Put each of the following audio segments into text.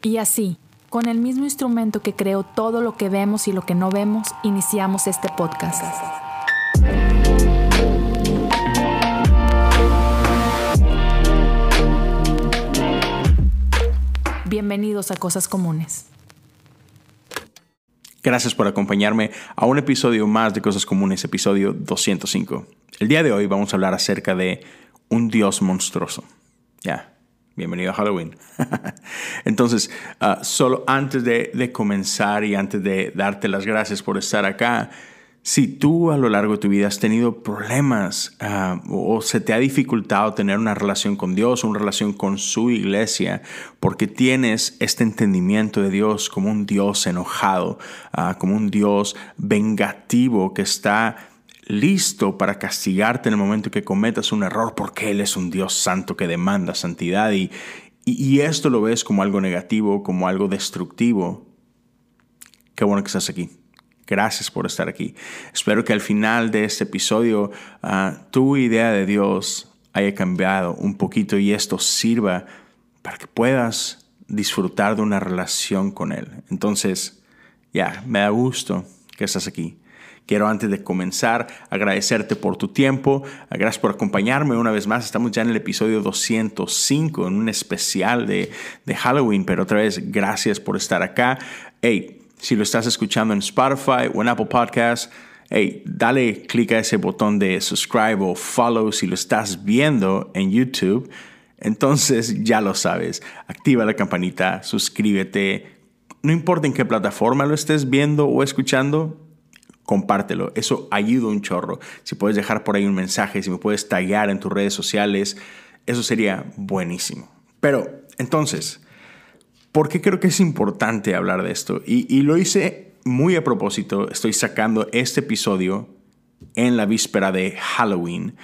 Y así, con el mismo instrumento que creó todo lo que vemos y lo que no vemos, iniciamos este podcast. Bienvenidos a Cosas Comunes. Gracias por acompañarme a un episodio más de Cosas Comunes, episodio 205. El día de hoy vamos a hablar acerca de un dios monstruoso. Ya, bienvenido a Halloween. Entonces, ah, solo antes de, comenzar y antes de darte las gracias por estar acá, si tú a lo largo de tu vida has tenido problemas ah, o se te ha dificultado tener una relación con Dios, una relación con su iglesia, porque tienes este entendimiento de Dios como un Dios enojado, ah, como un Dios vengativo que está listo para castigarte en el momento que cometas un error, porque Él es un Dios santo que demanda santidad y, y esto lo ves como algo negativo, como algo destructivo. Qué bueno que estás aquí. Gracias por estar aquí. Espero que al final de este episodio ah, tu idea de Dios haya cambiado un poquito y esto sirva para que puedas disfrutar de una relación con Él. Entonces, ya, me da gusto que estás aquí. Quiero antes de comenzar agradecerte por tu tiempo, gracias por acompañarme una vez más. Estamos ya en el episodio 205, en un especial de, Halloween, pero otra vez gracias por estar acá. Hey, si lo estás escuchando en Spotify o en Apple Podcasts, hey, dale clic a ese botón de subscribe o follow si lo estás viendo en YouTube. Entonces ya lo sabes, activa la campanita, suscríbete. No importa en qué plataforma lo estés viendo o escuchando, compártelo. Eso ayuda un chorro. Si puedes dejar por ahí un mensaje, si me puedes taggear en tus redes sociales, eso sería buenísimo. Pero entonces, ¿Por qué creo que es importante hablar de esto? Y, lo hice muy a propósito. Estoy sacando este episodio en la víspera de Halloween.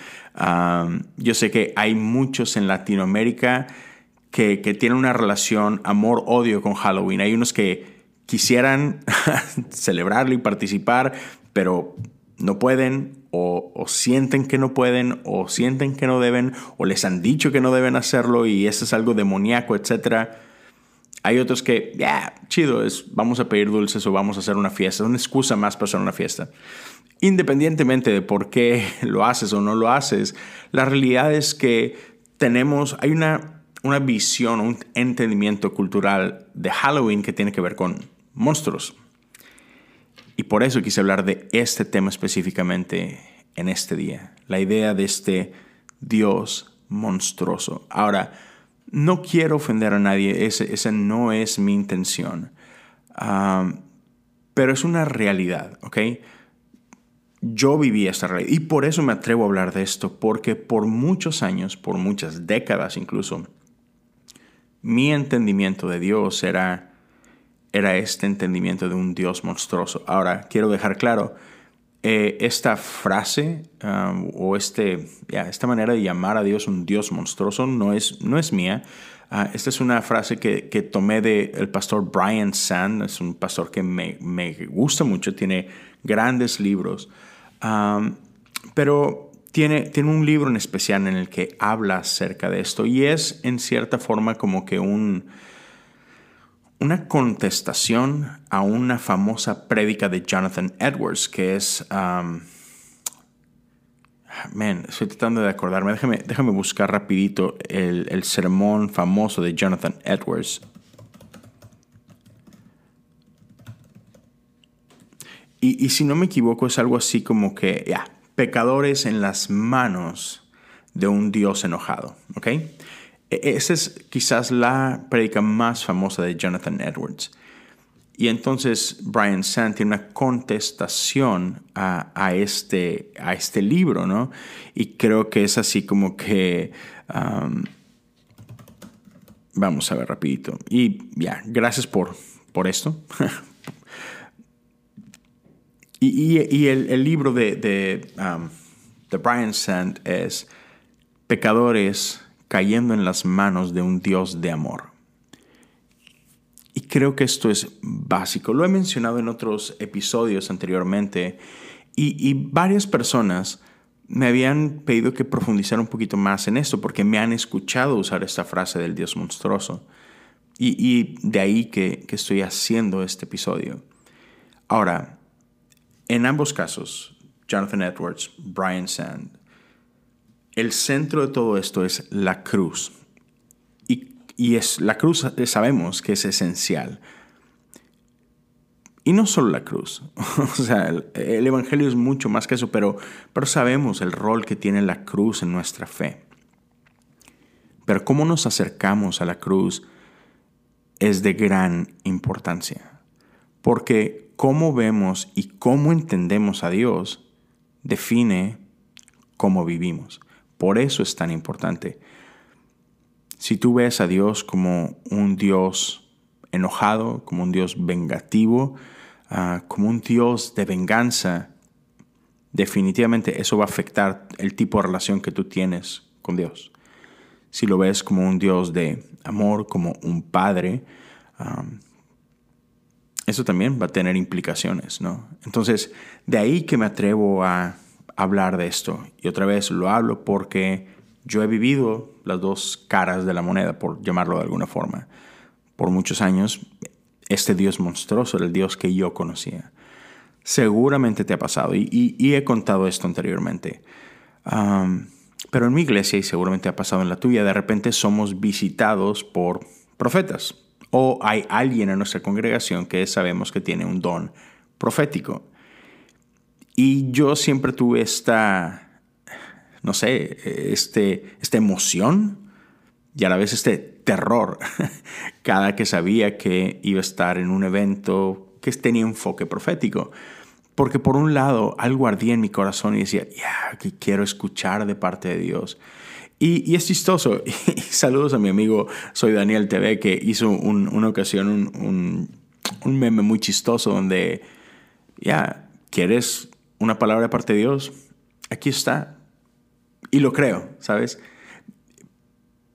yo sé que hay muchos en Latinoamérica que, tienen una relación amor-odio con Halloween. Hay unos que quisieran celebrarlo y participar, pero no pueden o, sienten que no pueden o sienten que no deben o les han dicho que no deben hacerlo y eso es algo demoníaco, etcétera. Hay otros que, ya, chido, es, vamos a pedir dulces o vamos a hacer una fiesta. Es una excusa más para hacer una fiesta. Independientemente de por qué lo haces o no lo haces, la realidad es que tenemos, hay una, una visión, un entendimiento cultural de Halloween que tiene que ver con monstruos. Y por eso quise hablar de este tema específicamente en este día. La idea de este Dios monstruoso. Ahora, no quiero ofender a nadie, esa no es mi intención. pero es una realidad, ¿ok? Yo viví esta realidad y por eso me atrevo a hablar de esto, porque por muchos años, por muchas décadas incluso, mi entendimiento de Dios era, era este entendimiento de un Dios monstruoso. Ahora, quiero dejar claro, eh, esta frase um, o este, esta manera de llamar a Dios un Dios monstruoso no es, no es mía. Ah, esta es una frase que, que tomé del pastor Brian Sand, es un pastor que me, me gusta mucho, tiene grandes libros, um, pero tiene, tiene un libro en especial en el que habla acerca de esto y es en cierta forma como que un una contestación a una famosa prédica de Jonathan Edwards, que es... Um, estoy tratando de acordarme. Déjame, déjame buscar rapidito el, sermón famoso de Jonathan Edwards. Y, si no me equivoco, es algo así como que, ya, pecadores en las manos de un Dios enojado, ¿ok? E-, esa es quizás la predica más famosa de Jonathan Edwards. Y entonces Brian Sand tiene una contestación a, este, a este libro, ¿no? Y creo que es así como que... Um, vamos a ver rapidito. Y ya, gracias por, por esto. y, el, libro de, de, um, de Brian Sand es Pecadores cayendo en las manos de un Dios de amor. Y creo que esto es básico. Lo he mencionado en otros episodios anteriormente y, varias personas me habían pedido que profundizara un poquito más en esto porque me han escuchado usar esta frase del Dios monstruoso. Y, de ahí que, que estoy haciendo este episodio. Ahora, en ambos casos, Jonathan Edwards, Brian Sand, el centro de todo esto es la cruz. Y, y es, la cruz sabemos que es esencial. Y no solo la cruz, o sea, el, Evangelio es mucho más que eso, pero, pero sabemos el rol que tiene la cruz en nuestra fe. Pero cómo nos acercamos a la cruz es de gran importancia, porque cómo vemos y cómo entendemos a Dios define cómo vivimos. Por eso es tan importante. Si tú ves a Dios como un Dios enojado, como un Dios vengativo, Ah, como un Dios de venganza, definitivamente eso va a afectar el tipo de relación que tú tienes con Dios. Si lo ves como un Dios de amor, como un padre, eso también va a tener implicaciones, ¿no? Entonces, de ahí que me atrevo a hablar de esto. Y otra vez lo hablo porque yo he vivido las dos caras de la moneda, por llamarlo de alguna forma. Por muchos años este Dios monstruoso era el Dios que yo conocía. Seguramente te ha pasado y, he contado esto anteriormente. pero en mi iglesia, y seguramente ha pasado en la tuya, de repente somos visitados por profetas. O hay alguien en nuestra congregación que sabemos que tiene un don profético. Y yo siempre tuve esta, no sé, este, esta emoción y a la vez este terror cada que sabía que iba a estar en un evento que tenía enfoque profético. Porque por un lado algo ardía en mi corazón y decía, ya, que quiero escuchar de parte de Dios. Y, es chistoso. Y saludos a mi amigo, soy Daniel TV, que hizo una ocasión un, un, meme muy chistoso donde, ya, ¿quieres una palabra de parte de Dios? Aquí está. Y lo creo, ¿sabes?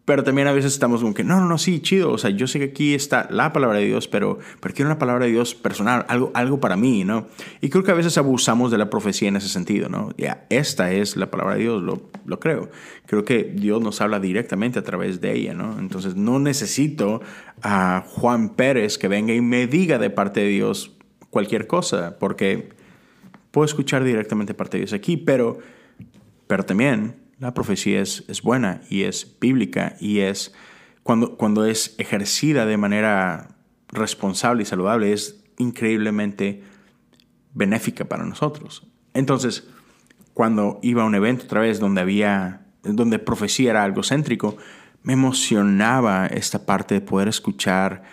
Pero también a veces estamos como que, no, no, no, sí, chido. O sea, yo sé que aquí está la palabra de Dios, pero, pero quiero una palabra de Dios personal, algo, algo para mí, ¿no? Y creo que a veces abusamos de la profecía en ese sentido, ¿no? Ya, esta es la palabra de Dios, lo, lo creo. Creo que Dios nos habla directamente a través de ella, ¿no? Entonces no necesito a Juan Pérez que venga y me diga de parte de Dios cualquier cosa, porque puedo escuchar directamente parte de Dios aquí, pero, pero también la profecía es, es buena y es bíblica y es cuando, cuando es ejercida de manera responsable y saludable, es increíblemente benéfica para nosotros. Entonces, cuando iba a un evento otra vez donde había, donde profecía era algo céntrico, me emocionaba esta parte de poder escuchar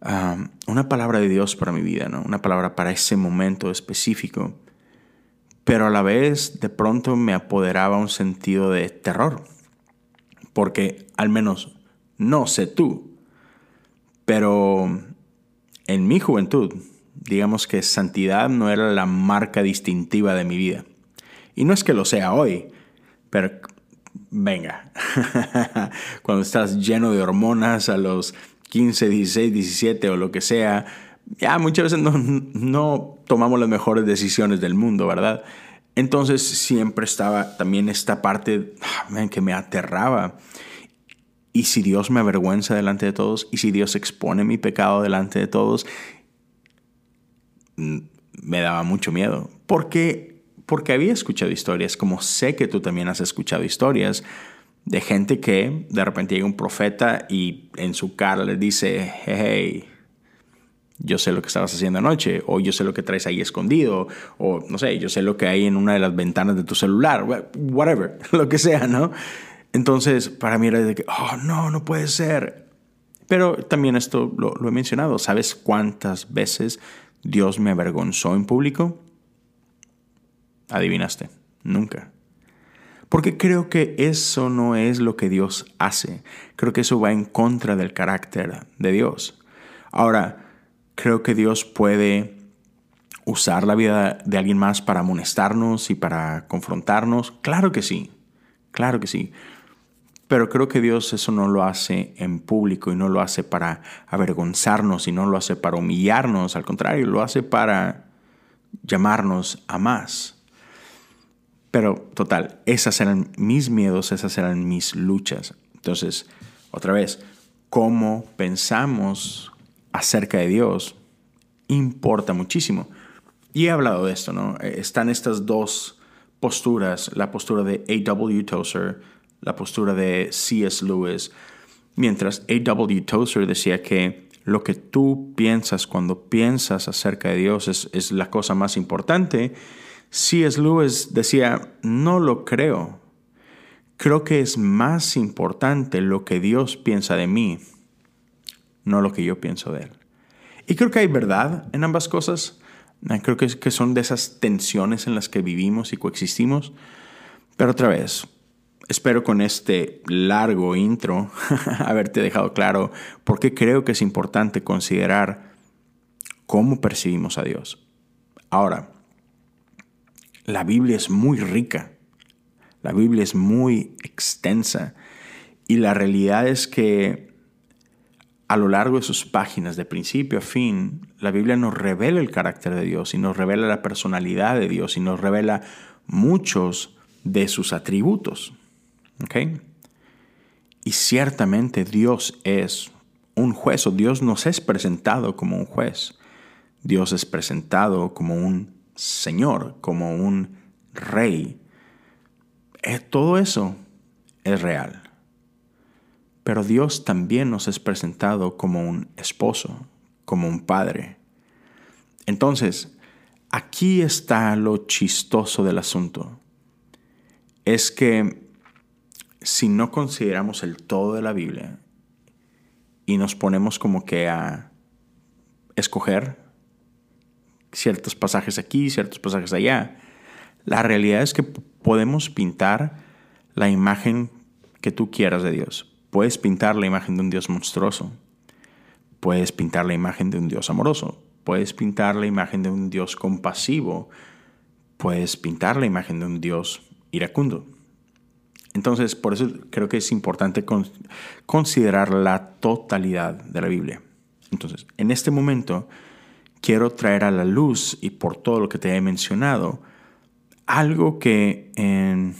um, una palabra de Dios para mi vida, ¿no? una palabra para ese momento específico pero a la vez de pronto me apoderaba un sentido de terror, porque al menos no sé tú, pero en mi juventud, digamos que santidad no era la marca distintiva de mi vida. Y no es que lo sea hoy, pero venga, cuando estás lleno de hormonas a los 15, 16, 17 o lo que sea, ya muchas veces no, no tomamos las mejores decisiones del mundo, ¿verdad? Entonces siempre estaba también esta parte ah, que me aterraba. Y si Dios me avergüenza delante de todos, y si Dios expone mi pecado delante de todos, mm, me daba mucho miedo. Porque, porque había escuchado historias, como sé que tú también has escuchado historias, de gente que de repente llega un profeta y en su cara le dice, hey, yo sé lo que estabas haciendo anoche, o yo sé lo que traes ahí escondido, o no sé, yo sé lo que hay en una de las ventanas de tu celular, whatever, lo que sea, ¿no? Entonces, para mí era de que, oh, no, no puede ser. Pero también esto lo, he mencionado, ¿sabes cuántas veces Dios me avergonzó en público? Adivinaste, nunca. Porque creo que eso no es lo que Dios hace. Creo que eso va en contra del carácter de Dios. Ahora, creo que Dios puede usar la vida de alguien más para amonestarnos y para confrontarnos. Claro que sí, claro que sí. Pero creo que Dios eso no lo hace en público y no lo hace para avergonzarnos y no lo hace para humillarnos, al contrario, lo hace para llamarnos a más. Pero total, esas eran mis miedos, esas eran mis luchas. Entonces, otra vez, cómo pensamos acerca de Dios importa muchísimo. Y he hablado de esto, ¿no? Eh, están estas dos posturas, la postura de A.W. Tozer, la postura de C.S. Lewis, mientras A.W. Tozer decía que lo que tú piensas cuando piensas acerca de Dios es, es la cosa más importante, C.S. Lewis decía, no lo creo. Creo que es más importante lo que Dios piensa de mí, no lo que yo pienso de Él. Y creo que hay verdad en ambas cosas. Creo que, que son de esas tensiones en las que vivimos y coexistimos. Pero otra vez, espero con este largo intro haberte dejado claro por qué creo que es importante considerar cómo percibimos a Dios. Ahora, la Biblia es muy rica, la Biblia es muy extensa y la realidad es que a lo largo de sus páginas, de principio a fin, la Biblia nos revela el carácter de Dios y nos revela la personalidad de Dios y nos revela muchos de sus atributos. Y ciertamente Dios es un juez, o Dios nos es presentado como un juez. Dios es presentado como un Señor, como un Rey. Eh, todo eso es real. Pero Dios también nos es presentado como un esposo, como un padre. Entonces, aquí está lo chistoso del asunto. Es que si no consideramos el todo de la Biblia y nos ponemos como que a escoger ciertos pasajes aquí, ciertos pasajes allá, la realidad es que podemos pintar la imagen que tú quieras de Dios. Puedes pintar la imagen de un Dios monstruoso. Puedes pintar la imagen de un Dios amoroso. Puedes pintar la imagen de un Dios compasivo. Puedes pintar la imagen de un Dios iracundo. Entonces, por eso creo que es importante considerar la totalidad de la Biblia. Entonces, en este momento, quiero traer a la luz, y por todo lo que te he mencionado, algo que en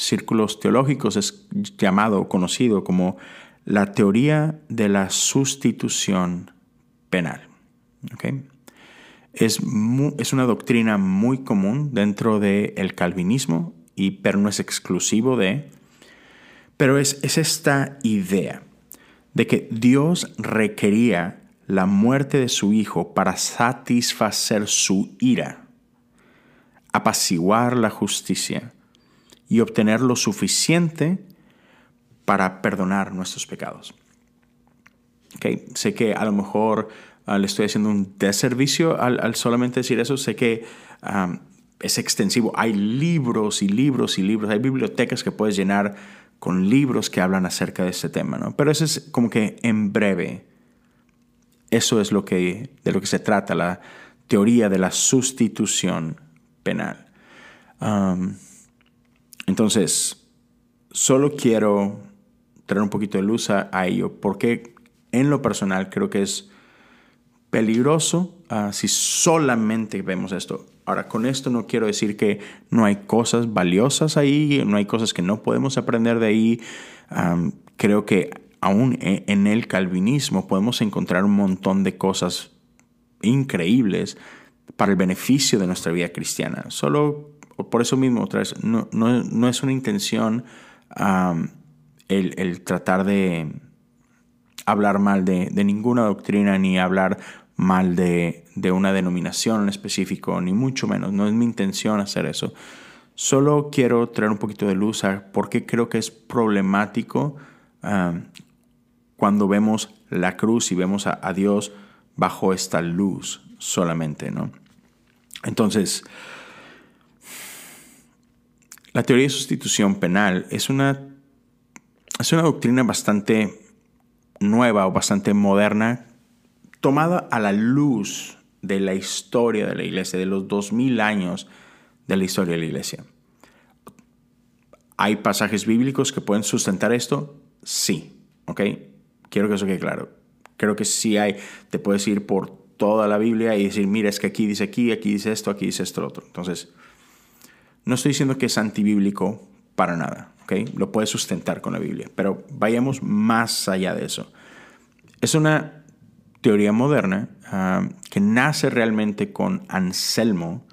círculos teológicos es llamado, conocido como la teoría de la sustitución penal. Es, es, una doctrina muy común dentro del calvinismo, y, pero no es exclusivo de, pero es, es esta idea de que Dios requería la muerte de su Hijo para satisfacer su ira, apaciguar la justicia y obtener lo suficiente para perdonar nuestros pecados. Okay. Sé que a lo mejor ah, le estoy haciendo un deservicio al, solamente decir eso. Sé que es extensivo. Hay libros y libros y libros. Hay bibliotecas que puedes llenar con libros que hablan acerca de este tema. ¿no? Pero eso es como que en breve. Eso es lo que, de lo que se trata, la teoría de la sustitución penal. Entonces, solo quiero traer un poquito de luz a, ello, porque en lo personal creo que es peligroso ah, si solamente vemos esto. Ahora, con esto no quiero decir que no hay cosas valiosas ahí, no hay cosas que no podemos aprender de ahí. creo que aún e, en el calvinismo podemos encontrar un montón de cosas increíbles para el beneficio de nuestra vida cristiana. Solo por eso mismo, otra vez, no, no, es una intención el, tratar de hablar mal de, ninguna doctrina ni hablar mal de, una denominación en específico, ni mucho menos. No es mi intención hacer eso. Solo quiero traer un poquito de luz a por qué creo que es problemático cuando vemos la cruz y vemos a, a, Dios bajo esta luz solamente, ¿no? Entonces, la teoría de sustitución penal es una, es una doctrina bastante nueva o bastante moderna, tomada a la luz de la historia de la iglesia, de los 2000 años de la historia de la iglesia. ¿Hay pasajes bíblicos que pueden sustentar esto? Sí, ¿ok? Quiero que eso quede claro. Creo que sí hay, te puedes ir por toda la Biblia y decir, mira, es que aquí dice aquí, aquí dice esto, aquí dice esto otro. Entonces, no estoy diciendo que es antibíblico para nada, ¿ok? Lo puedes sustentar con la Biblia, pero vayamos más allá de eso. es una teoría moderna ah, que nace realmente con Anselmo,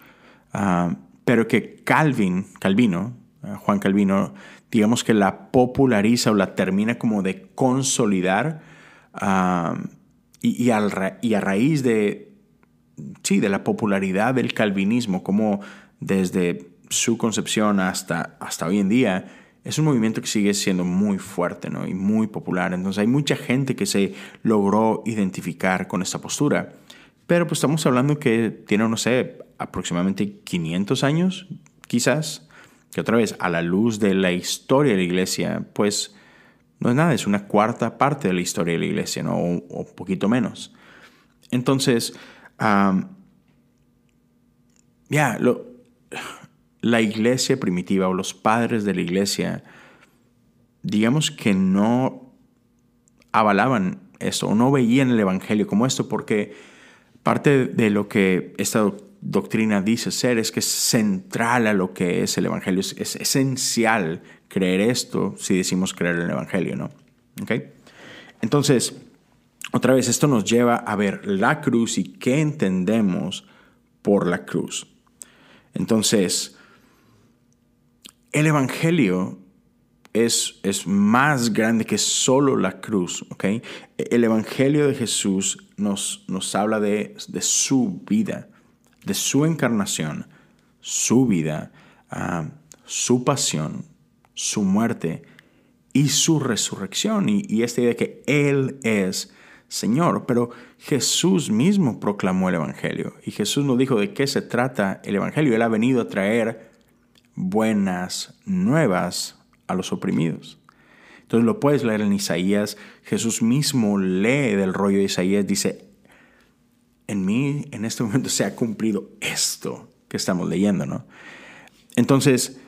ah, pero que Calvin, Calvino, ah, Juan Calvino, digamos que la populariza o la termina como de consolidar y, y, a raíz de, sí, de la popularidad del calvinismo, como desde su concepción hasta, hasta hoy en día, es un movimiento que sigue siendo muy fuerte ¿no? y muy popular. Entonces hay mucha gente que se logró identificar con esta postura. Pero pues estamos hablando que tiene, no sé, aproximadamente 500 años, quizás, que otra vez, a la luz de la historia de la iglesia, pues no es nada, es una cuarta parte de la historia de la iglesia, ¿no? O, un poquito menos. Entonces, ya, lo la iglesia primitiva o los padres de la iglesia, digamos que no avalaban esto o no veían el Evangelio como esto porque parte de lo que esta doctrina dice ser es que es central a lo que es el Evangelio, es, esencial creer esto si decimos creer en el Evangelio, ¿no? Entonces, otra vez, esto nos lleva a ver la cruz y qué entendemos por la cruz. Entonces, el Evangelio es, es, más grande que solo la cruz. El Evangelio de Jesús nos, nos habla de, de, su vida, de su encarnación, su vida, ah, su pasión, su muerte y su resurrección. Y, y esta idea de que Él es Señor. Pero Jesús mismo proclamó el Evangelio. Y Jesús nos dijo de qué se trata el Evangelio. Él ha venido a traer buenas nuevas a los oprimidos. Entonces lo puedes leer en Isaías. Jesús mismo lee del rollo de Isaías. Dice, en mí en este momento se ha cumplido esto que estamos leyendo, ¿no? Entonces,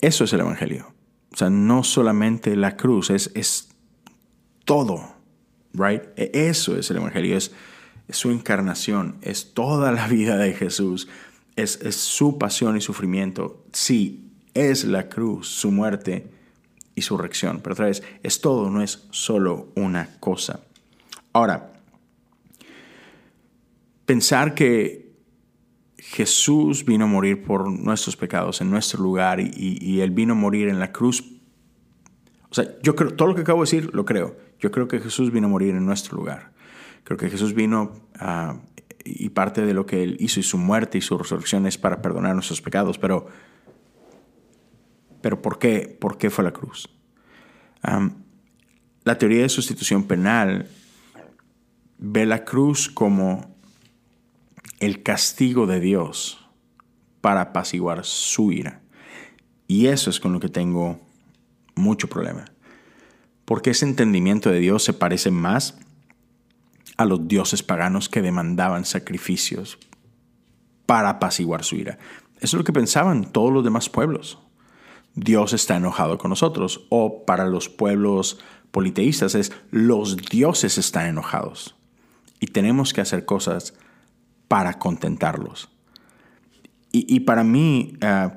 eso es el Evangelio. O sea, no solamente la cruz, es, es todo, right? E, eso es el Evangelio, es, es su encarnación, es toda la vida de Jesús es, su pasión y sufrimiento. Sí, es la cruz, su muerte y su reacción. Pero otra vez, es todo, no es solo una cosa. Ahora, pensar que Jesús vino a morir por nuestros pecados en nuestro lugar y, Él vino a morir en la cruz. O sea, yo creo, todo lo que acabo de decir lo creo. Yo creo que Jesús vino a morir en nuestro lugar. Creo que Jesús vino a y parte de lo que Él hizo y su muerte y su resurrección es para perdonar nuestros pecados, pero, pero ¿por, qué? ¿por qué fue la cruz? la teoría de sustitución penal ve la cruz como el castigo de Dios para apaciguar su ira. Y eso es con lo que tengo mucho problema. Porque ese entendimiento de Dios se parece más a los dioses paganos que demandaban sacrificios para apaciguar su ira. Eso es lo que pensaban todos los demás pueblos. Dios está enojado con nosotros. O para los pueblos politeístas es los dioses están enojados. Y tenemos que hacer cosas para contentarlos. Y, para mí, eh,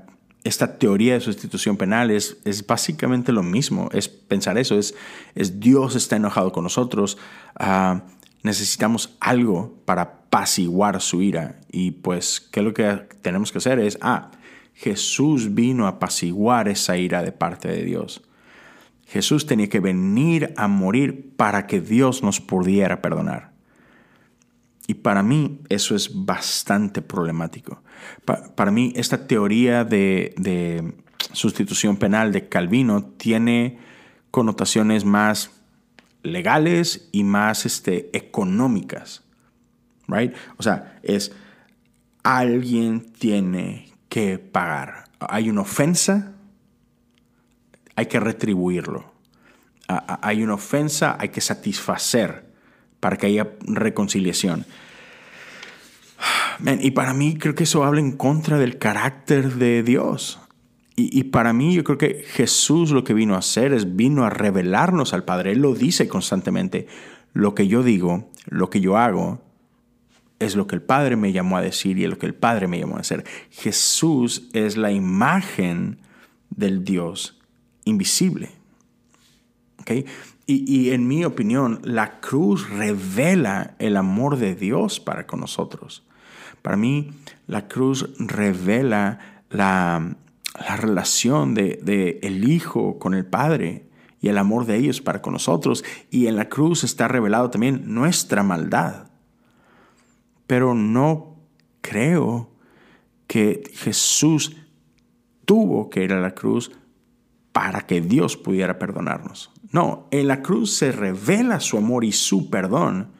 esta teoría de sustitución penal es, es, básicamente lo mismo. Es pensar eso, es, es Dios está enojado con nosotros. Ah, necesitamos algo para apaciguar su ira. Y pues, ¿qué es lo que tenemos que hacer? Es, ah, Jesús vino a apaciguar esa ira de parte de Dios. Jesús tenía que venir a morir para que Dios nos pudiera perdonar. Y para mí eso es bastante problemático. para mí esta teoría de, de sustitución penal de Calvino tiene connotaciones más legales y más este, económicas. Right? O sea, es alguien tiene que pagar. Hay una ofensa, hay que retribuirlo. Hay una ofensa, hay que satisfacer para que haya reconciliación. y para mí creo que eso habla en contra del carácter de Dios. Y, para mí yo creo que Jesús lo que vino a hacer es vino a revelarnos al Padre. Él lo dice constantemente. Lo que yo digo, lo que yo hago, es lo que el Padre me llamó a decir y es lo que el Padre me llamó a hacer. Jesús es la imagen del Dios invisible. y, en mi opinión, la cruz revela el amor de Dios para con nosotros. Para mí, la cruz revela la, relación de, de, el Hijo con el Padre y el amor de ellos para con nosotros. Y en la cruz está revelado también nuestra maldad. Pero no creo que Jesús tuvo que ir a la cruz para que Dios pudiera perdonarnos. No, en la cruz se revela su amor y su perdón,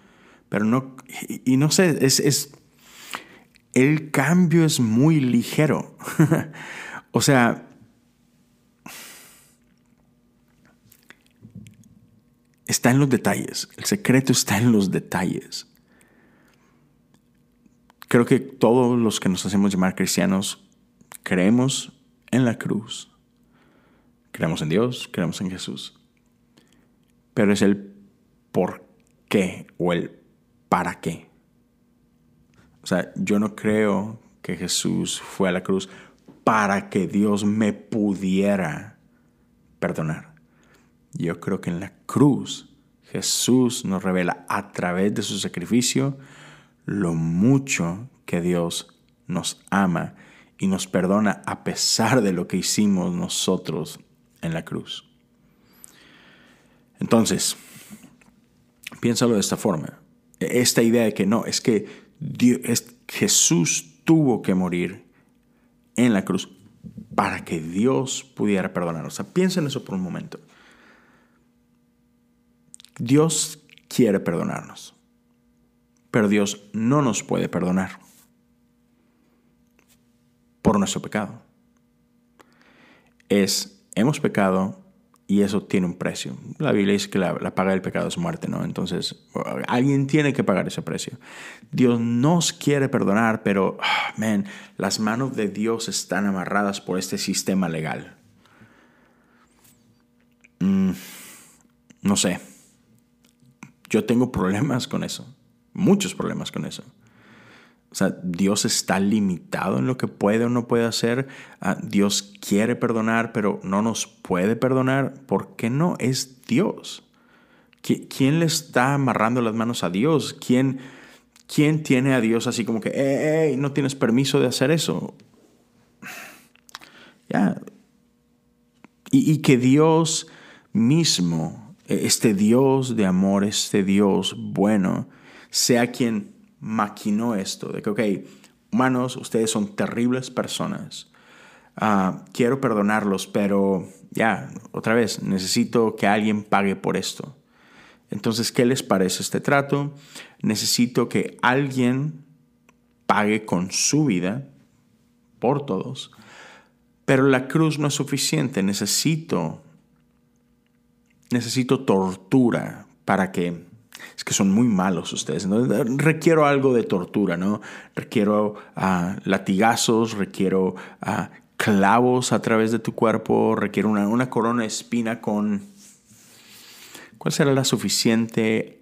pero no, y, no sé, es, es, el cambio es muy ligero. o sea, está en los detalles, el secreto está en los detalles. Creo que todos los que nos hacemos llamar cristianos creemos en la cruz. Creemos en Dios, creemos en Jesús pero es el por qué o el para qué. O sea, yo no creo que Jesús fue a la cruz para que Dios me pudiera perdonar. Yo creo que en la cruz Jesús nos revela a través de su sacrificio lo mucho que Dios nos ama y nos perdona a pesar de lo que hicimos nosotros en la cruz. Entonces, piénsalo de esta forma. Esta idea de que no, es que Jesús tuvo que morir en la cruz para que Dios pudiera perdonarnos. O sea, piensa en eso por un momento. Dios quiere perdonarnos, pero Dios no nos puede perdonar por nuestro pecado. Es, hemos pecado, y eso tiene un precio. La Biblia dice que la, paga del pecado es muerte, ¿no? Entonces, alguien tiene que pagar ese precio. Dios nos quiere perdonar, pero, man, las manos de Dios están amarradas por este sistema legal. Mm, no sé. Yo tengo problemas con eso. Muchos problemas con eso. O sea, Dios está limitado en lo que puede o no puede hacer. Ah, Dios quiere perdonar, pero no nos puede perdonar. ¿Por qué no? Es Dios. ¿Quién le está amarrando las manos a Dios? ¿Quién, quién tiene a Dios así como que, no tienes permiso de hacer eso? Ya. Y, y que Dios mismo, este Dios de amor, este Dios bueno, sea quien maquinó esto, de que, ok, humanos, ustedes son terribles personas, ah, quiero perdonarlos, pero ya, otra vez, necesito que alguien pague por esto. Entonces, ¿qué les parece este trato? Necesito que alguien pague con su vida por todos, pero la cruz no es suficiente, necesito necesito tortura para que es que son muy malos ustedes. ¿no? Requiero algo de tortura, ¿no? Requiero ah, latigazos, requiero ah, clavos a través de tu cuerpo, requiero una, corona de espina con... ¿Cuál será la suficiente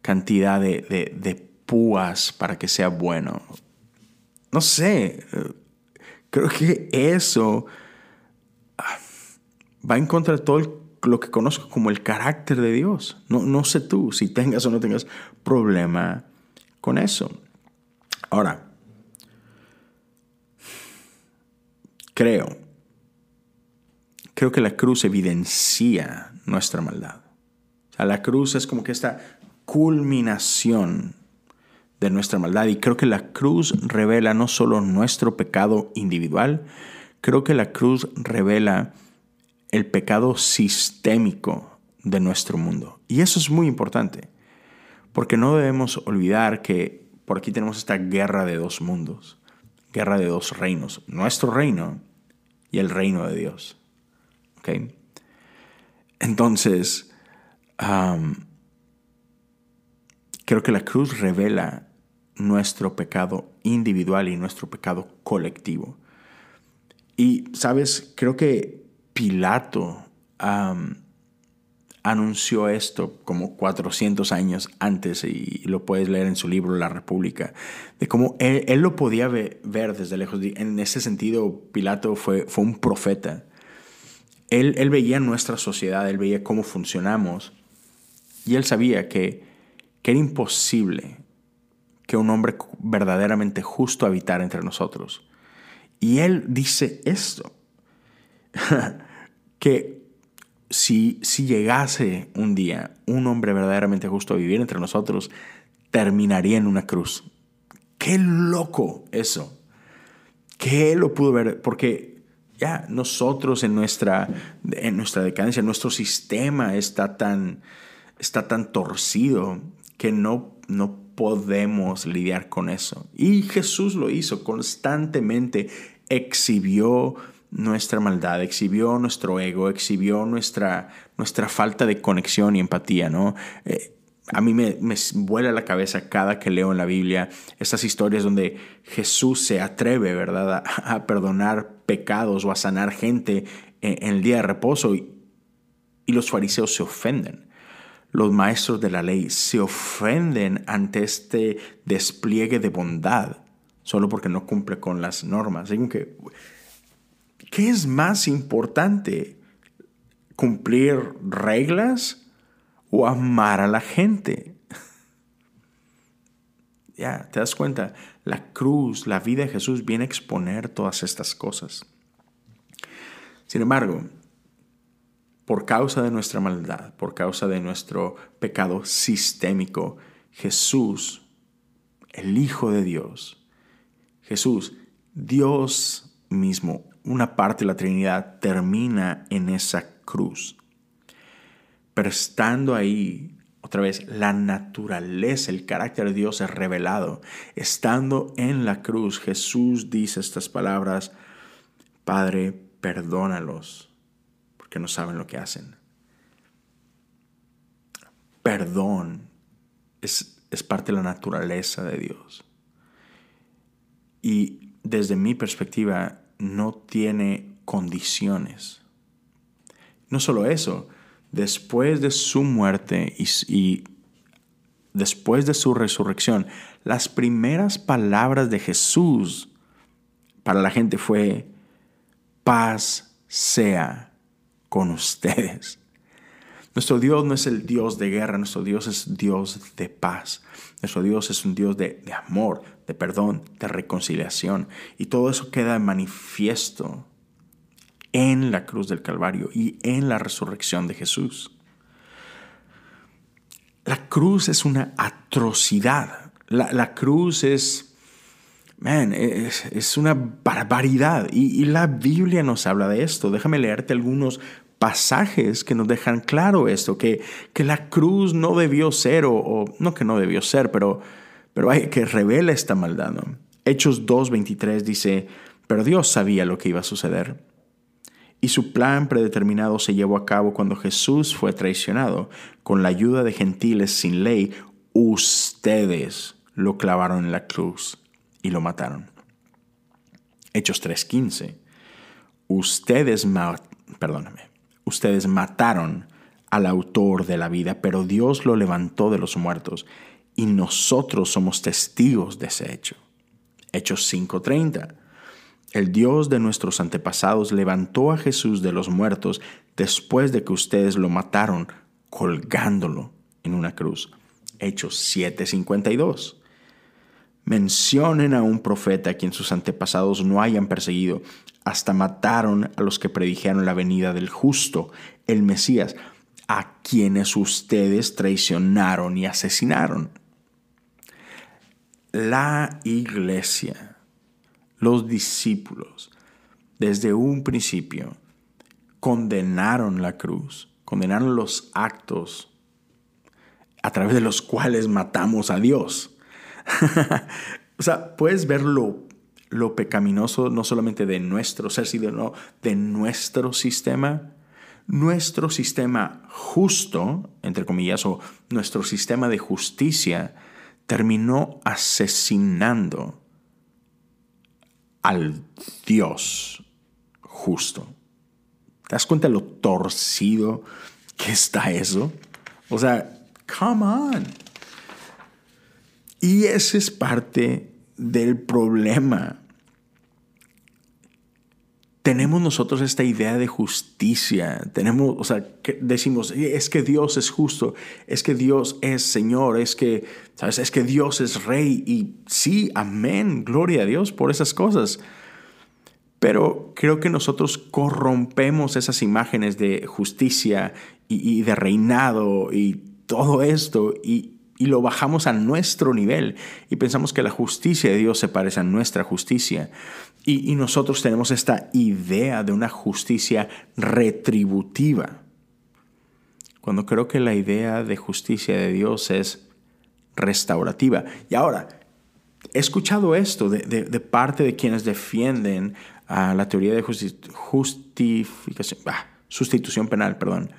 cantidad de, de púas para que sea bueno? No sé, creo que eso ah, va en contra de todo el lo que conozco como el carácter de Dios. No, no sé tú si tengas o no tengas problema con eso. Ahora, creo, creo que la cruz evidencia nuestra maldad. O sea, la cruz es como que esta culminación de nuestra maldad y creo que la cruz revela no solo nuestro pecado individual, creo que la cruz revela el pecado sistémico de nuestro mundo. Y eso es muy importante, porque no debemos olvidar que por aquí tenemos esta guerra de dos mundos, guerra de dos reinos, nuestro reino y el reino de Dios. Entonces, creo que la cruz revela nuestro pecado individual y nuestro pecado colectivo. Y, sabes, creo que Pilato anunció esto como 400 años antes, y lo puedes leer en su libro La República, de cómo él, lo podía ver, desde lejos. En ese sentido, Pilato fue, un profeta. Él, él veía nuestra sociedad, él veía cómo funcionamos Y él sabía que, que era imposible que un hombre verdaderamente justo habitara entre nosotros. Y él dice esto, que si, si llegase un día un hombre verdaderamente justo a vivir entre nosotros, terminaría en una cruz. Qué loco eso. Que él lo pudo ver, porque ya nosotros en nuestra, en nuestra decadencia, nuestro sistema está tan, está tan torcido que no, no podemos lidiar con eso. Y Jesús lo hizo constantemente, exhibió nuestra maldad, exhibió nuestro ego, exhibió nuestra, nuestra falta de conexión y empatía, ¿no? Eh, a mí me, vuela la cabeza cada que leo en la Biblia estas historias donde Jesús se atreve, ¿verdad?, a, perdonar pecados o a sanar gente en, el día de reposo y, y los fariseos se ofenden los maestros de la ley se ofenden ante este despliegue de bondad solo porque no cumple con las normas. que, ¿Qué es más importante? ¿Cumplir reglas o amar a la gente? ya, te das cuenta, la cruz, la vida de Jesús viene a exponer todas estas cosas. Sin embargo, por causa de nuestra maldad, por causa de nuestro pecado sistémico, Jesús, el Hijo de Dios, Jesús, Dios mismo, una parte de la Trinidad, termina en esa cruz. Pero estando ahí, otra vez, la naturaleza, el carácter de Dios es revelado. Estando en la cruz, Jesús dice estas palabras, Padre, perdónalos que no saben lo que hacen. Perdón es, es parte de la naturaleza de Dios. Y desde mi perspectiva no tiene condiciones. No solo eso, después de su muerte y, después de su resurrección, las primeras palabras de Jesús para la gente fue, paz sea con ustedes. Nuestro Dios no es el Dios de guerra, nuestro Dios es Dios de paz. Nuestro Dios es un Dios de, amor, de perdón, de reconciliación. Y todo eso queda manifiesto en la cruz del Calvario y en la resurrección de Jesús. La cruz es una atrocidad. La, cruz es, man, es, una barbaridad. Y, y, la Biblia nos habla de esto. Déjame leerte algunos pasajes que nos dejan claro esto, que, que la cruz no debió ser, o, no que no debió ser, pero, pero hay que revela esta maldad. ¿no? Hechos 2.23 dice, pero Dios sabía lo que iba a suceder. Y su plan predeterminado se llevó a cabo cuando Jesús fue traicionado. Con la ayuda de gentiles sin ley, ustedes lo clavaron en la cruz y lo mataron. Hechos 3.15. Ustedes, perdóname, Ustedes mataron al autor de la vida, pero Dios lo levantó de los muertos y nosotros somos testigos de ese hecho. Hechos 5:30. El Dios de nuestros antepasados levantó a Jesús de los muertos después de que ustedes lo mataron colgándolo en una cruz. Hechos 7:52. Mencionen a un profeta a quien sus antepasados no hayan perseguido. Hasta mataron a los que predijeron la venida del justo, el Mesías, a quienes ustedes traicionaron y asesinaron. La iglesia, los discípulos, desde un principio, condenaron la cruz, condenaron los actos a través de los cuales matamos a Dios. o sea, puedes ver lo, pecaminoso no solamente de nuestro ser, sino de nuestro sistema. Nuestro sistema justo, entre comillas, o nuestro sistema de justicia, terminó asesinando al Dios justo. ¿Te das cuenta lo torcido que está eso? O sea, come on. Y ese es parte del problema. tenemos nosotros esta idea de justicia. Tenemos, o sea, que decimos, es que Dios es justo, es que Dios es Señor, es que, ¿sabes? Es que Dios es Rey. Y sí, amén, gloria a Dios por esas cosas. Pero creo que nosotros corrompemos esas imágenes de justicia y, de reinado y todo esto y, lo bajamos a nuestro nivel y pensamos que la justicia de Dios se parece a nuestra justicia. Y, y, nosotros tenemos esta idea de una justicia retributiva. Cuando creo que la idea de justicia de Dios es restaurativa. Y ahora, he escuchado esto de, parte de quienes defienden a la teoría de justificación, sustitución penal, perdón.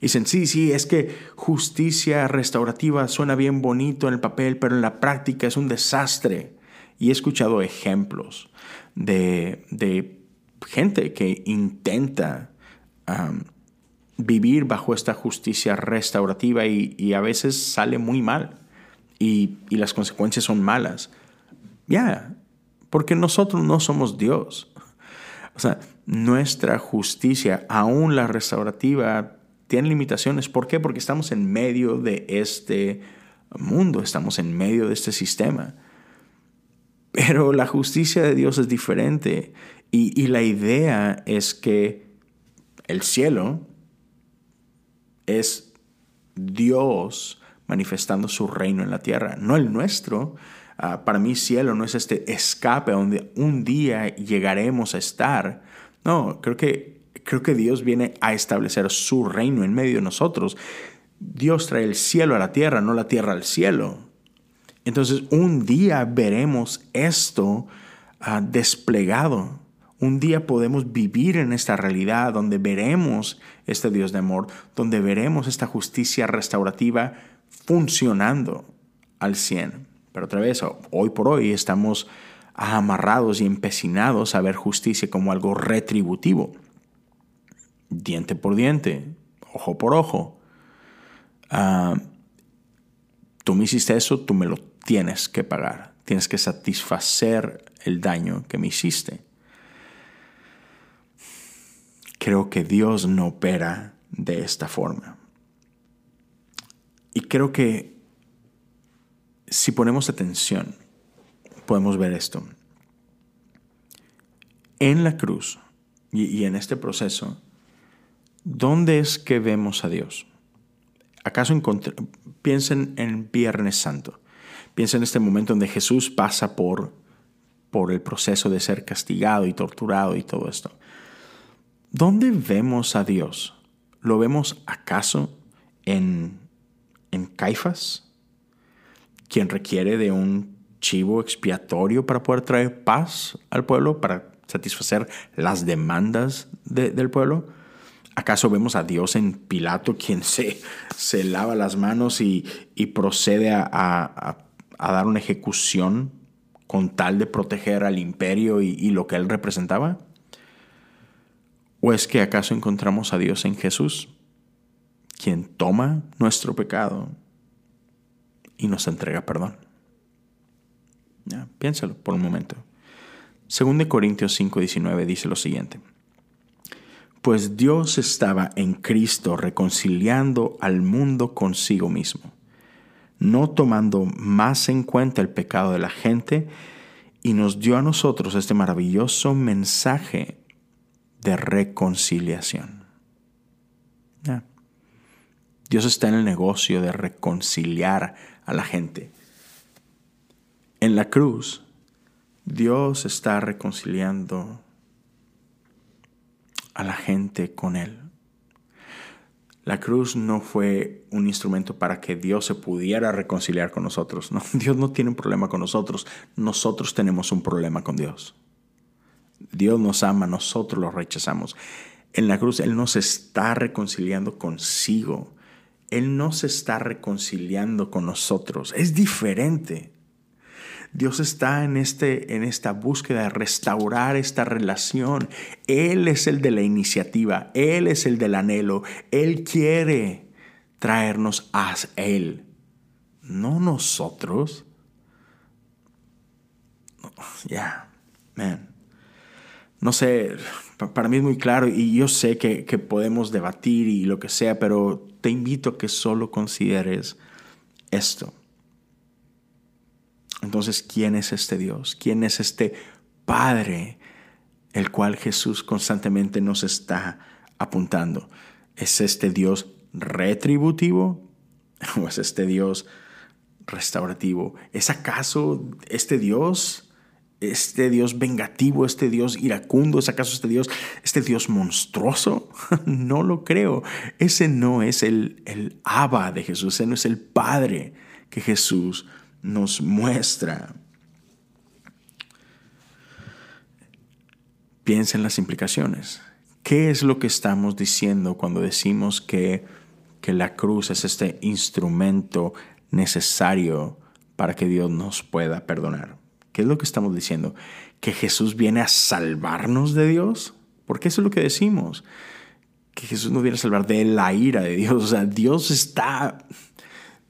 Dicen, sí, sí, es que justicia restaurativa suena bien bonito en el papel, pero en la práctica es un desastre. Y he escuchado ejemplos de, de gente que intenta vivir bajo esta justicia restaurativa y, a veces sale muy mal y, y las consecuencias son malas. Ya, porque nosotros no somos Dios. O sea, nuestra justicia, aún la restaurativa, tiene limitaciones. ¿Por qué? Porque estamos en medio de este mundo, estamos en medio de este sistema. Pero la justicia de Dios es diferente y, y la idea es que el cielo es Dios manifestando su reino en la tierra, no el nuestro. Ah, para mí cielo no es este escape donde un día llegaremos a estar. No, creo que, creo que Dios viene a establecer su reino en medio de nosotros. Dios trae el cielo a la tierra, no la tierra al cielo. Entonces un día veremos esto ah, desplegado. Un día podemos vivir en esta realidad donde veremos este Dios de amor, donde veremos esta justicia restaurativa funcionando al 100. Pero otra vez, hoy por hoy estamos amarrados y empecinados a ver justicia como algo retributivo. Diente por diente, ojo por ojo. Ah, tú me hiciste eso, tú me lo tienes que pagar. Tienes que satisfacer el daño que me hiciste. Creo que Dios no opera de esta forma. Y creo que si ponemos atención, podemos ver esto. En la cruz y, en este proceso, ¿dónde es que vemos a Dios? ¿Acaso piensen en Viernes Santo? Piensen en este momento donde Jesús pasa por, por el proceso de ser castigado y torturado y todo esto. ¿Dónde vemos a Dios? ¿Lo vemos acaso en, en Caifás? quien requiere de un chivo expiatorio para poder traer paz al pueblo, para satisfacer las demandas del pueblo? ¿Acaso vemos a Dios en Pilato quien se, se lava las manos y, procede a, dar una ejecución con tal de proteger al imperio y, y lo que él representaba? ¿O es que acaso encontramos a Dios en Jesús, quien toma nuestro pecado y nos entrega perdón. piénsalo por un momento. Según Corintios 5:19 dice lo siguiente. Pues Dios estaba en Cristo reconciliando al mundo consigo mismo, no tomando más en cuenta el pecado de la gente, y nos dio a nosotros este maravilloso mensaje de reconciliación. Dios está en el negocio de reconciliar a la gente. En la cruz, Dios está reconciliando a la gente con Él. La cruz no fue un instrumento para que Dios se pudiera reconciliar con nosotros. No, Dios no tiene un problema con nosotros. Nosotros tenemos un problema con Dios. Dios nos ama, nosotros lo rechazamos. En la cruz Él nos está reconciliando consigo. Él no se está reconciliando con nosotros. Es diferente. Dios está en, este, en esta búsqueda de restaurar esta relación. Él es el de la iniciativa, Él es el del anhelo. Él quiere traernos a Él, no nosotros. Ya, man. no sé, para mí es muy claro y yo sé que podemos debatir y lo que sea, pero te invito a que solo consideres esto. Entonces, ¿quién es este Dios? ¿Quién es este Padre el cual Jesús constantemente nos está apuntando? ¿Es este Dios retributivo o es este Dios restaurativo? ¿Es acaso este Dios este Dios vengativo, este Dios iracundo, ¿es acaso este Dios, este Dios monstruoso? no lo creo. Ese no es el, el Abba de Jesús, ese no es el Padre que Jesús nos muestra. Piensa en las implicaciones. ¿Qué es lo que estamos diciendo cuando decimos que, que la cruz es este instrumento necesario para que Dios nos pueda perdonar? ¿Qué es lo que estamos diciendo? ¿Que Jesús viene a salvarnos de Dios? Porque eso es lo que decimos. Que Jesús nos viene a salvar de la ira de Dios. O sea, Dios está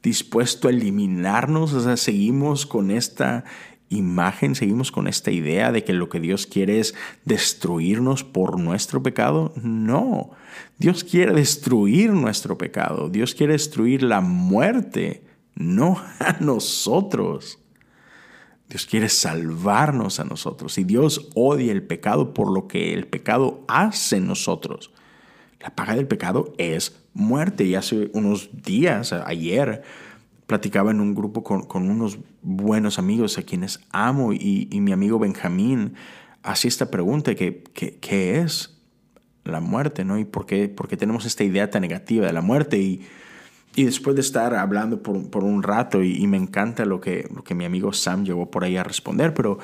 dispuesto a eliminarnos. O sea, seguimos con esta imagen, seguimos con esta idea de que lo que Dios quiere es destruirnos por nuestro pecado. No, Dios quiere destruir nuestro pecado. Dios quiere destruir la muerte, no a nosotros. Dios quiere salvarnos a nosotros y Dios odia el pecado por lo que el pecado hace en nosotros. La paga del pecado es muerte. Y hace unos días, ayer, platicaba en un grupo con, unos buenos amigos a quienes amo y, mi amigo Benjamín hacía esta pregunta, que, ¿qué es la muerte? ¿no? ¿Y por qué, tenemos esta idea tan negativa de la muerte? Y y después de estar hablando por, un rato, y, me encanta lo que, lo que mi amigo Sam llevó por ahí a responder, pero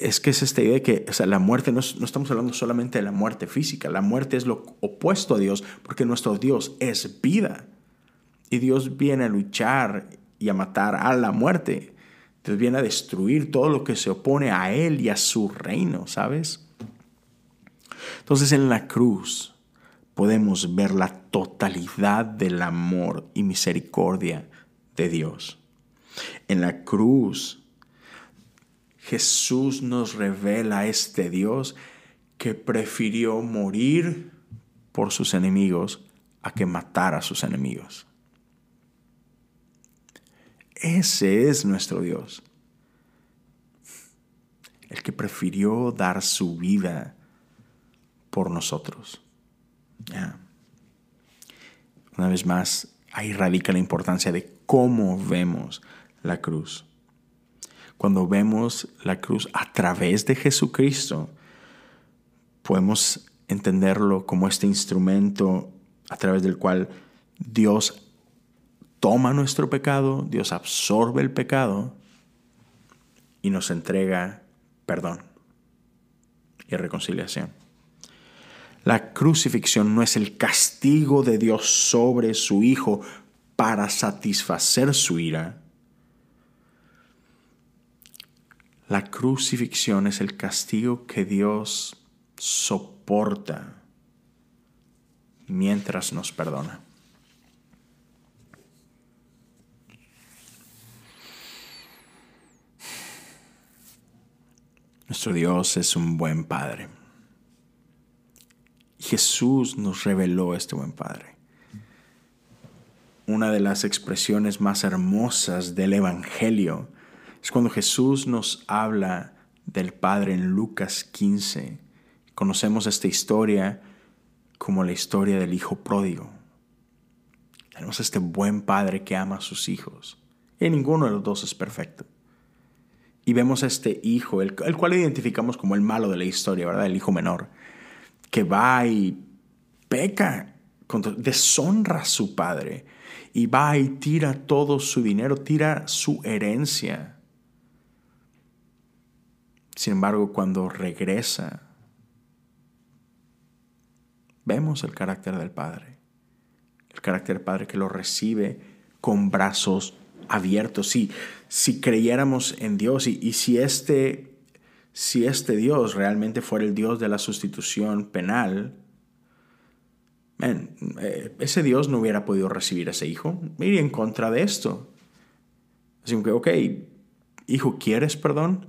es que es esta idea de que o sea, la muerte, no, no, estamos hablando solamente de la muerte física, la muerte es lo opuesto a Dios, porque nuestro Dios es vida. Y Dios viene a luchar y a matar a la muerte. Dios viene a destruir todo lo que se opone a Él y a su reino, ¿sabes? Entonces en la cruz, podemos ver la totalidad del amor y misericordia de Dios. En la cruz, Jesús nos revela a este Dios que prefirió morir por sus enemigos a que matar a sus enemigos. Ese es nuestro Dios. El que prefirió dar su vida por nosotros. Una vez más, ahí radica la importancia de cómo vemos la cruz. Cuando vemos la cruz a través de Jesucristo, podemos entenderlo como este instrumento a través del cual Dios toma nuestro pecado, Dios absorbe el pecado y nos entrega perdón y reconciliación. La crucifixión no es el castigo de Dios sobre su Hijo para satisfacer su ira. La crucifixión es el castigo que Dios soporta mientras nos perdona. Nuestro Dios es un buen Padre. Jesús nos reveló este buen Padre. Una de las expresiones más hermosas del Evangelio es cuando Jesús nos habla del Padre en Lucas 15. Conocemos esta historia como la historia del Hijo pródigo. Tenemos este buen Padre que ama a sus hijos. Y ninguno de los dos es perfecto. Y vemos a este hijo, el, el cual identificamos como el malo de la historia, ¿verdad? El hijo menor que va y peca, deshonra a su padre y va y tira todo su dinero, tira su herencia. Sin embargo, cuando regresa, vemos el carácter del Padre. El carácter del Padre que lo recibe con brazos abiertos. Si, si creyéramos en Dios y, y si este si este Dios realmente fuera el Dios de la sustitución penal, eh, ese Dios no hubiera podido recibir a ese hijo. Iría en contra de esto. Así que, ok, hijo, ¿quieres perdón?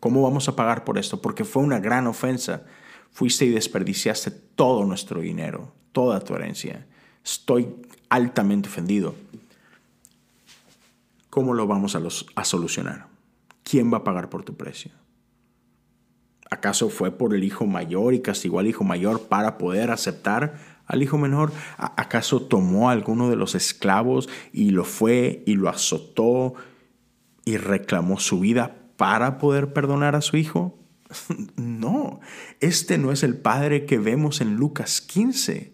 ¿Cómo vamos a pagar por esto? Porque fue una gran ofensa. Fuiste y desperdiciaste todo nuestro dinero, toda tu herencia. Estoy altamente ofendido. ¿Cómo lo vamos a, a solucionar? ¿Quién va a pagar por tu precio? ¿Acaso fue por el hijo mayor y castigó al hijo mayor para poder aceptar al hijo menor? ¿Acaso tomó a alguno de los esclavos y lo fue y lo azotó y reclamó su vida para poder perdonar a su hijo? No, este no es el Padre que vemos en Lucas 15.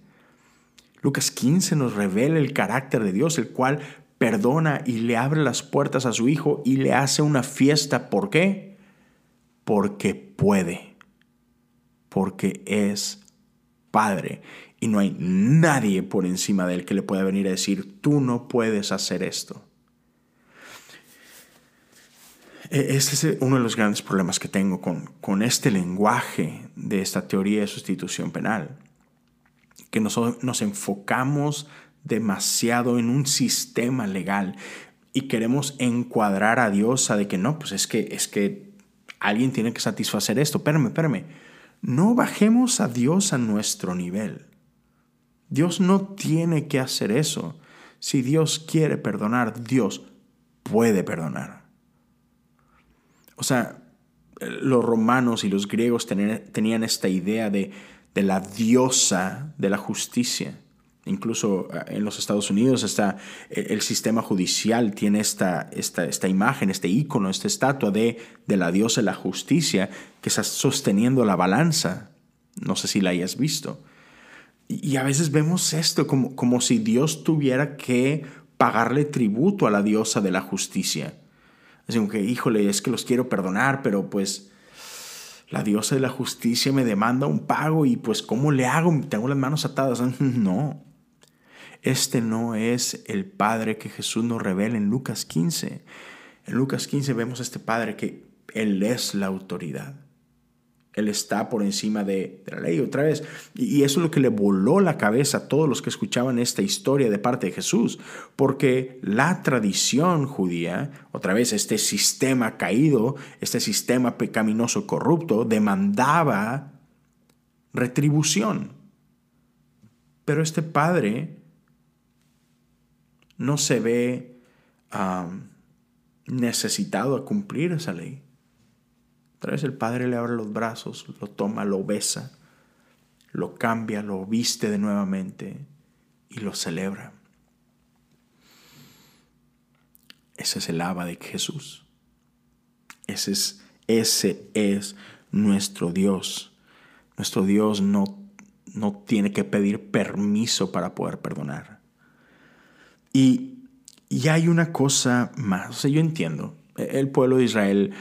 Lucas 15 nos revela el carácter de Dios, el cual perdona y le abre las puertas a su hijo y le hace una fiesta. ¿Por qué? Porque puede, porque es Padre y no hay nadie por encima de él que le pueda venir a decir, tú no puedes hacer esto. Ese es uno de los grandes problemas que tengo con, con este lenguaje de esta teoría de sustitución penal, que nos, nos enfocamos demasiado en un sistema legal y queremos encuadrar a Dios a de que no, pues es que, es que alguien tiene que satisfacer esto. Espérame, espérame. No bajemos a Dios a nuestro nivel. Dios no tiene que hacer eso. Si Dios quiere perdonar, Dios puede perdonar. O sea, los romanos y los griegos tenían esta idea de, la diosa de la justicia. Incluso ah, en los Estados Unidos está el sistema judicial tiene esta, esta, esta imagen, este icono, esta estatua de, de la diosa de la justicia que está sosteniendo la balanza. No sé si la hayas visto. Y a veces vemos esto como, como si Dios tuviera que pagarle tributo a la diosa de la justicia. Así como que, híjole, es que los quiero perdonar, pero pues la diosa de la justicia me demanda un pago y pues ¿cómo le hago? Tengo las manos atadas. No. Este no es el Padre que Jesús nos revela en Lucas 15. En Lucas 15 vemos a este Padre que Él es la autoridad. Él está por encima de, la ley otra vez. Y eso es lo que le voló la cabeza a todos los que escuchaban esta historia de parte de Jesús. Porque la tradición judía, otra vez este sistema caído, este sistema pecaminoso corrupto, demandaba retribución. Pero este padre no se ve necesitado a cumplir esa ley. Otra vez el Padre le abre los brazos, lo toma, lo besa, lo cambia, lo viste de nuevamente y lo celebra. Ese es el aba de Jesús. Ese es, ese es nuestro Dios. Nuestro Dios no, no tiene que pedir permiso para poder perdonar. Y, y hay una cosa más. O sea, yo entiendo. El pueblo de Israel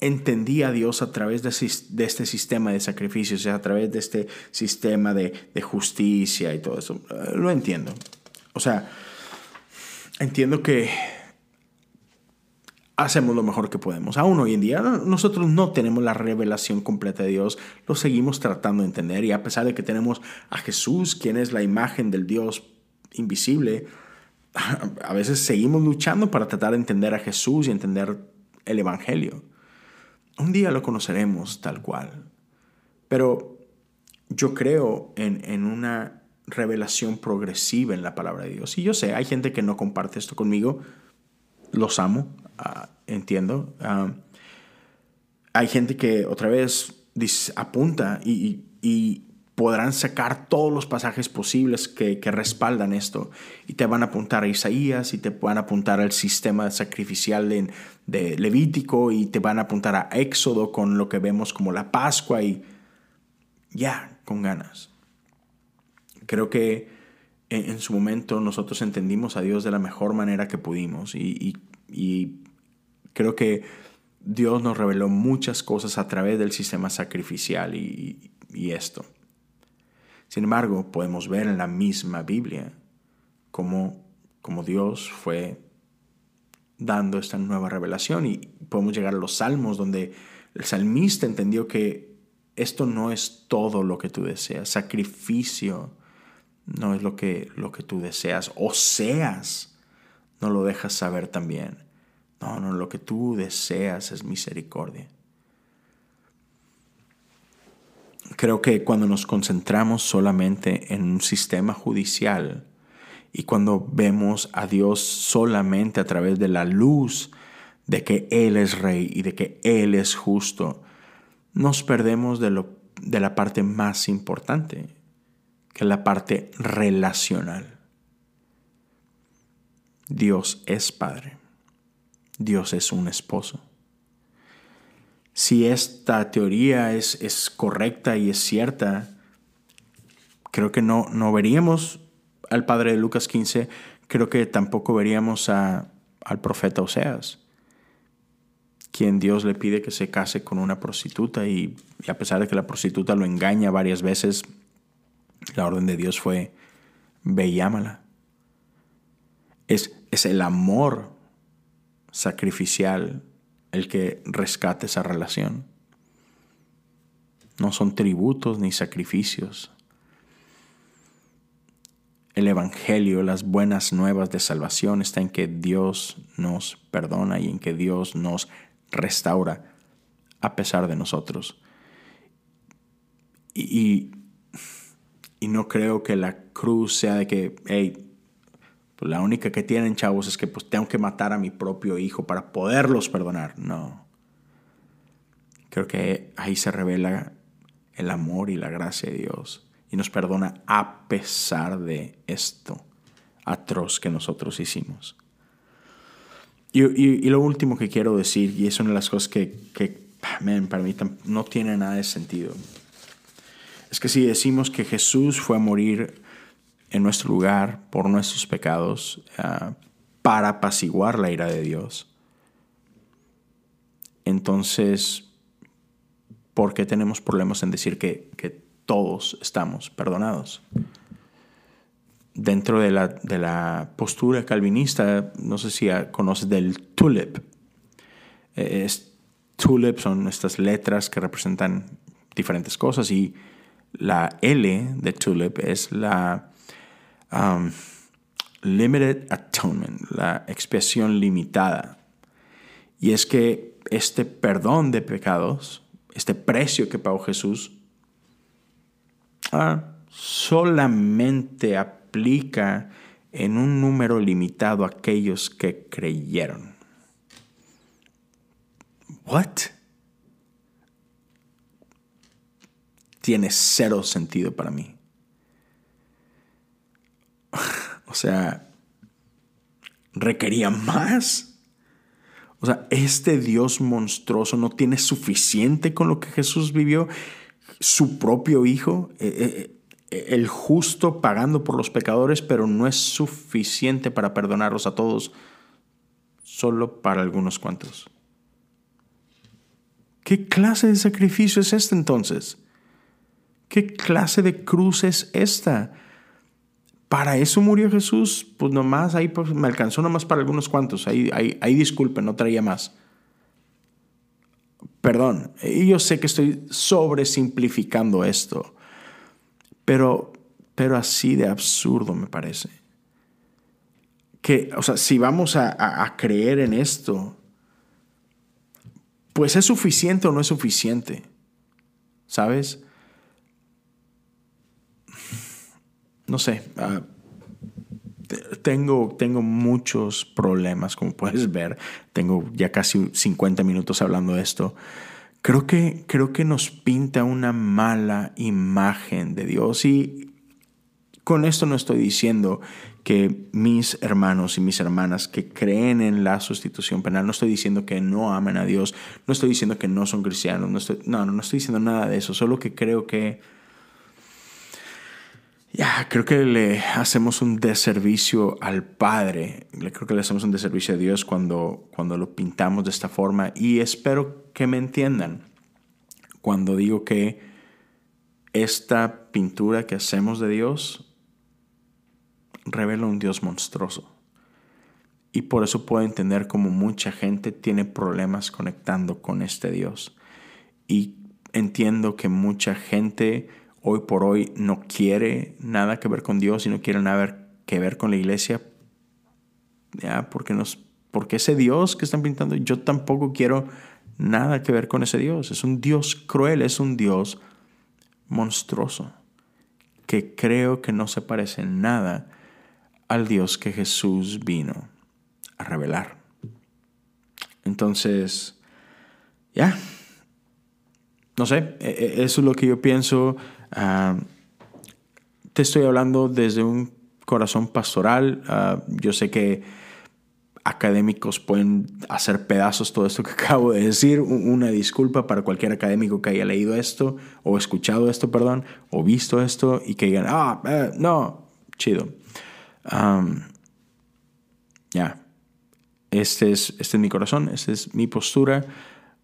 entendía a Dios a través de, este sistema de sacrificios, a través de este sistema de, justicia y todo eso. Eh, lo entiendo. O sea, entiendo que hacemos lo mejor que podemos. Aún hoy en día nosotros no tenemos la revelación completa de Dios, lo seguimos tratando de entender y a pesar de que tenemos a Jesús, quien es la imagen del Dios invisible, a veces seguimos luchando para tratar de entender a Jesús y entender el Evangelio. Un día lo conoceremos tal cual. Pero yo creo en, una revelación progresiva en la palabra de Dios. Y yo sé, hay gente que no comparte esto conmigo. Los amo, ah, entiendo. Ah, hay gente que otra vez apunta y, podrán sacar todos los pasajes posibles que, respaldan esto. Y te van a apuntar a Isaías y te van a apuntar al sistema sacrificial de, de, Levítico y te van a apuntar a Éxodo con lo que vemos como la Pascua y ya, con ganas. Creo que en, su momento nosotros entendimos a Dios de la mejor manera que pudimos y, creo que Dios nos reveló muchas cosas a través del sistema sacrificial y esto. Sin embargo, podemos ver en la misma Biblia cómo, Dios fue dando esta nueva revelación y podemos llegar a los salmos donde el salmista entendió que esto no es todo lo que tú deseas, sacrificio no es lo que, lo que tú deseas, o seas, no lo dejas saber también. No, no, lo que tú deseas es misericordia. Creo que cuando nos concentramos solamente en un sistema judicial y cuando vemos a Dios solamente a través de la luz de que Él es rey y de que Él es justo, nos perdemos de, lo, de la parte más importante, que es la parte relacional. Dios es Padre. Dios es un esposo. Si esta teoría es, es correcta y es cierta, creo que no, no veríamos al padre de Lucas 15, creo que tampoco veríamos a, al profeta Oseas, quien Dios le pide que se case con una prostituta y, a pesar de que la prostituta lo engaña varias veces, la orden de Dios fue, ve y ámala. Es, es el amor sacrificial el que rescate esa relación. No son tributos ni sacrificios. El Evangelio, las buenas nuevas de salvación está en que Dios nos perdona y en que Dios nos restaura a pesar de nosotros. Y, y, no creo que la cruz sea de que, hey, pues la única que tienen, chavos, es que pues tengo que matar a mi propio hijo para poderlos perdonar. No. Creo que ahí se revela el amor y la gracia de Dios. Y nos perdona a pesar de esto atroz que nosotros hicimos. Y, lo último que quiero decir, y es una de las cosas que, que para mí no tiene nada de sentido, es que si decimos que Jesús fue a morir en nuestro lugar por nuestros pecados uh, para apaciguar la ira de Dios. Entonces, ¿por qué tenemos problemas en decir que, que todos estamos perdonados? Dentro de la, de la, postura calvinista, no sé si conoces del tulip. Es, tulip son estas letras que representan diferentes cosas y la L de tulip es la Um, limited atonement, la expiación limitada. Y es que este perdón de pecados, este precio que pagó Jesús, ah, solamente aplica en un número limitado a aquellos que creyeron. What? Tiene cero sentido para mí. O sea, requería más. O sea, este Dios monstruoso no tiene suficiente con lo que Jesús vivió. Su propio Hijo, eh, eh, eh, el justo pagando por los pecadores, pero no es suficiente para perdonarlos a todos, solo para algunos cuantos. ¿Qué clase de sacrificio es este entonces? ¿Qué clase de cruz es esta? Para eso murió Jesús, pues nomás ahí pues, me alcanzó nomás para algunos cuantos, ahí, ahí, ahí disculpen, no traía más. Perdón, yo sé que estoy sobresimplificando esto, pero, pero así de absurdo me parece. Que, o sea, si vamos a creer en esto, pues es suficiente o no es suficiente, ¿sabes? No sé, ah, tengo, tengo muchos problemas, como puedes ver. Tengo ya casi 50 minutos hablando de esto. Creo que, creo que nos pinta una mala imagen de Dios y con esto no estoy diciendo que mis hermanos y mis hermanas que creen en la sustitución penal, no estoy diciendo que no amen a Dios, no estoy diciendo que no son cristianos, no, estoy, no, no estoy diciendo nada de eso, solo que creo que ya, creo que le hacemos un deservicio al Padre, creo que le hacemos un deservicio a Dios cuando, cuando lo pintamos de esta forma y espero que me entiendan cuando digo que esta pintura que hacemos de Dios revela un Dios monstruoso. Y por eso puedo entender cómo mucha gente tiene problemas conectando con este Dios. Y entiendo que mucha gente hoy por hoy no quiere nada que ver con Dios y no quiere nada que ver con la iglesia, ya, porque, nos, porque ese Dios que están pintando, yo tampoco quiero nada que ver con ese Dios. Es un Dios cruel, es un Dios monstruoso que creo que no se parece en nada al Dios que Jesús vino a revelar. Entonces, ya, no sé, e, e, eso es lo que yo pienso. Ah, te estoy hablando desde un corazón pastoral. Ah, yo sé que académicos pueden hacer pedazos todo esto que acabo de decir. Una disculpa para cualquier académico que haya leído esto o escuchado esto, perdón, o visto esto y que digan, ah, eh, no, chido. ya, este, es, este es mi corazón, esta es mi postura.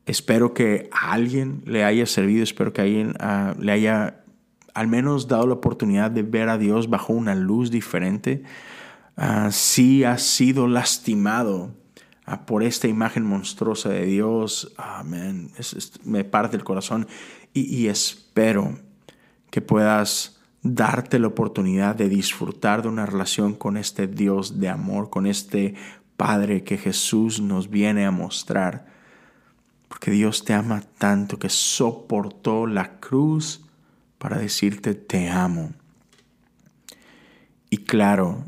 Espero que a alguien le haya servido, espero que a alguien ah, le haya al menos dado la oportunidad de ver a Dios bajo una luz diferente. Ah, si has sido lastimado ah, por esta imagen monstruosa de Dios, amén, me parte el corazón y, espero que puedas darte la oportunidad de disfrutar de una relación con este Dios de amor, con este Padre que Jesús nos viene a mostrar. Porque Dios te ama tanto que soportó la cruz para decirte te amo. Y claro,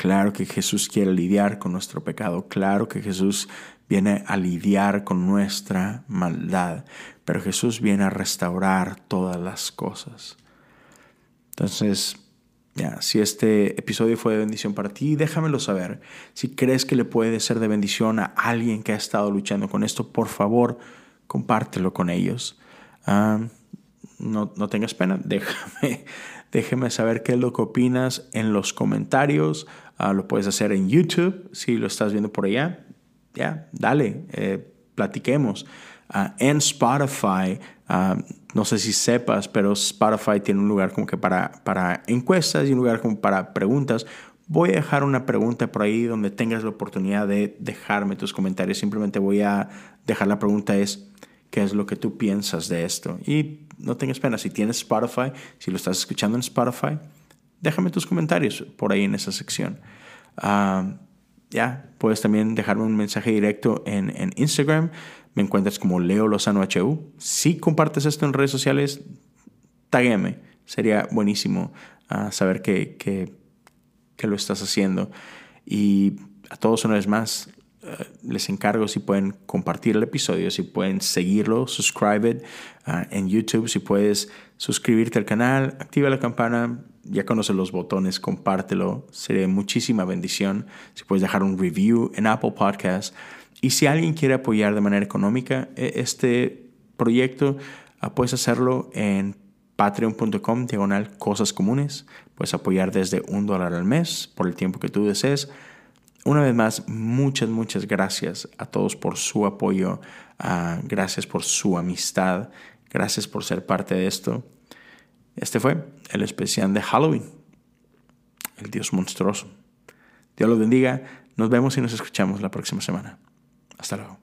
Claro que Jesús quiere lidiar con nuestro pecado, claro que Jesús viene a lidiar con nuestra maldad, pero Jesús viene a restaurar todas las cosas. Entonces, ya, si este episodio fue de bendición para ti, déjamelo saber. Si crees que le puede ser de bendición a alguien que ha estado luchando con esto, por favor, compártelo con ellos. Ah, no, no tengas pena, déjame, saber qué es lo que opinas en los comentarios. Ah, lo puedes hacer en YouTube si lo estás viendo por allá. Ya, dale, eh, platiquemos. Ah, en Spotify, ah, no sé si sepas, pero Spotify tiene un lugar como que para, para encuestas y un lugar como para preguntas. Voy a dejar una pregunta por ahí donde tengas la oportunidad de dejarme tus comentarios. Simplemente voy a dejar la pregunta es, ¿qué es lo que tú piensas de esto? Y no tengas pena, si tienes Spotify, si lo estás escuchando en Spotify, déjame tus comentarios por ahí en esa sección. Ah, ya, puedes también dejarme un mensaje directo en, Instagram. Me encuentras como Leo Lozano HU. Si compartes esto en redes sociales, taguéme. Sería buenísimo ah, saber que, que, que, lo estás haciendo. Y a todos una vez más, eh, les encargo si pueden compartir el episodio, si pueden seguirlo, subscribe uh, en YouTube, si puedes suscribirte al canal, activa la campana, ya conoces los botones, compártelo, sería muchísima bendición. Si puedes dejar un review en Apple Podcast. Y si alguien quiere apoyar de manera económica e, este proyecto, uh, puedes hacerlo en patreon.com diagonal cosas comunes. Puedes apoyar desde un dólar al mes por el tiempo que tú desees. Una vez más, muchas, muchas gracias a todos por su apoyo, gracias por su amistad, gracias por ser parte de esto. Este fue el especial de Halloween, el Dios monstruoso. Dios los bendiga, nos vemos y nos escuchamos la próxima semana. Hasta luego.